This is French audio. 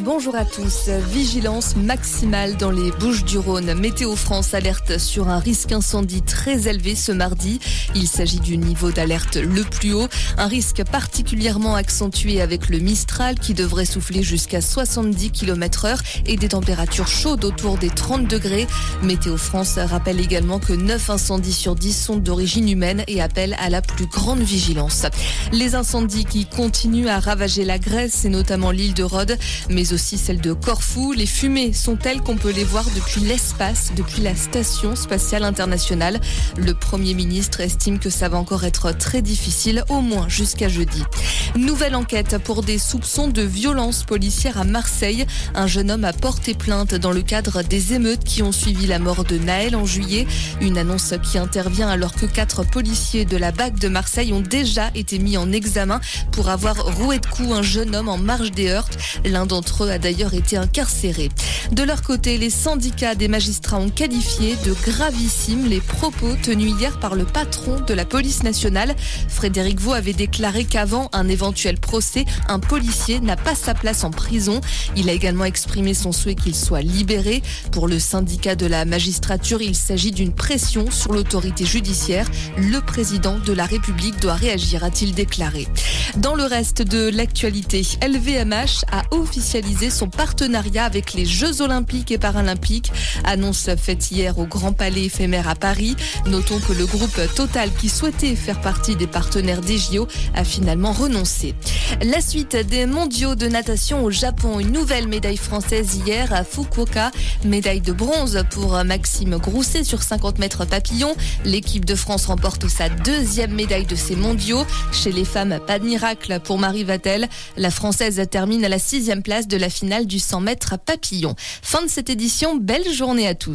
Bonjour à tous. Vigilance maximale dans les Bouches du Rhône. Météo France alerte sur un risque incendie très élevé ce mardi. Il s'agit du niveau d'alerte le plus haut. Un risque particulièrement accentué avec le Mistral qui devrait souffler jusqu'à 70 km heure et des températures chaudes autour des 30 degrés. Météo France rappelle également que 9 incendies sur 10 sont d'origine humaine et appelle à la plus grande vigilance. Les incendies qui continuent à ravager la Grèce l'île de Rhodes, mais aussi celle de Corfou. Les fumées sont telles qu'on peut les voir depuis l'espace, depuis la station spatiale internationale. Le Premier ministre estime que ça va encore être très difficile, au moins jusqu'à jeudi. Nouvelle enquête pour des soupçons de violence policière à Marseille. Un jeune homme a porté plainte dans le cadre des émeutes qui ont suivi la mort de Naël en juillet. Une annonce qui intervient alors que quatre policiers de la BAC de Marseille ont déjà été mis en examen pour avoir roué de coups un jeune homme en L'un d'entre eux a d'ailleurs été incarcéré. De leur côté, les syndicats des magistrats ont qualifié de gravissimes les propos tenus hier par le patron de la police nationale. Frédéric Vaux avait déclaré qu'avant un éventuel procès, un policier n'a pas sa place en prison. Il a également exprimé son souhait qu'il soit libéré. Pour le syndicat de la magistrature, il s'agit d'une pression sur l'autorité judiciaire. Le président de la République doit réagir, a-t-il déclaré. Dans le reste de l'actualité, LVMH a officialisé son partenariat avec les Jeux olympiques et paralympiques. Annonce faite hier au Grand Palais éphémère à Paris. Notons que le groupe Total, qui souhaitait faire partie des partenaires des JO, a finalement renoncé. La suite des mondiaux de natation au Japon. Une nouvelle médaille française hier à Fukuoka. Médaille de bronze pour Maxime Grousset sur 50 mètres papillon. L'équipe de France remporte sa deuxième médaille de ces mondiaux. Chez les femmes, pas de miracle pour Marie Vatel. La Française termine à la sixième place de la finale du 100 mètres papillon. Fin de cette édition. Belle journée à tous.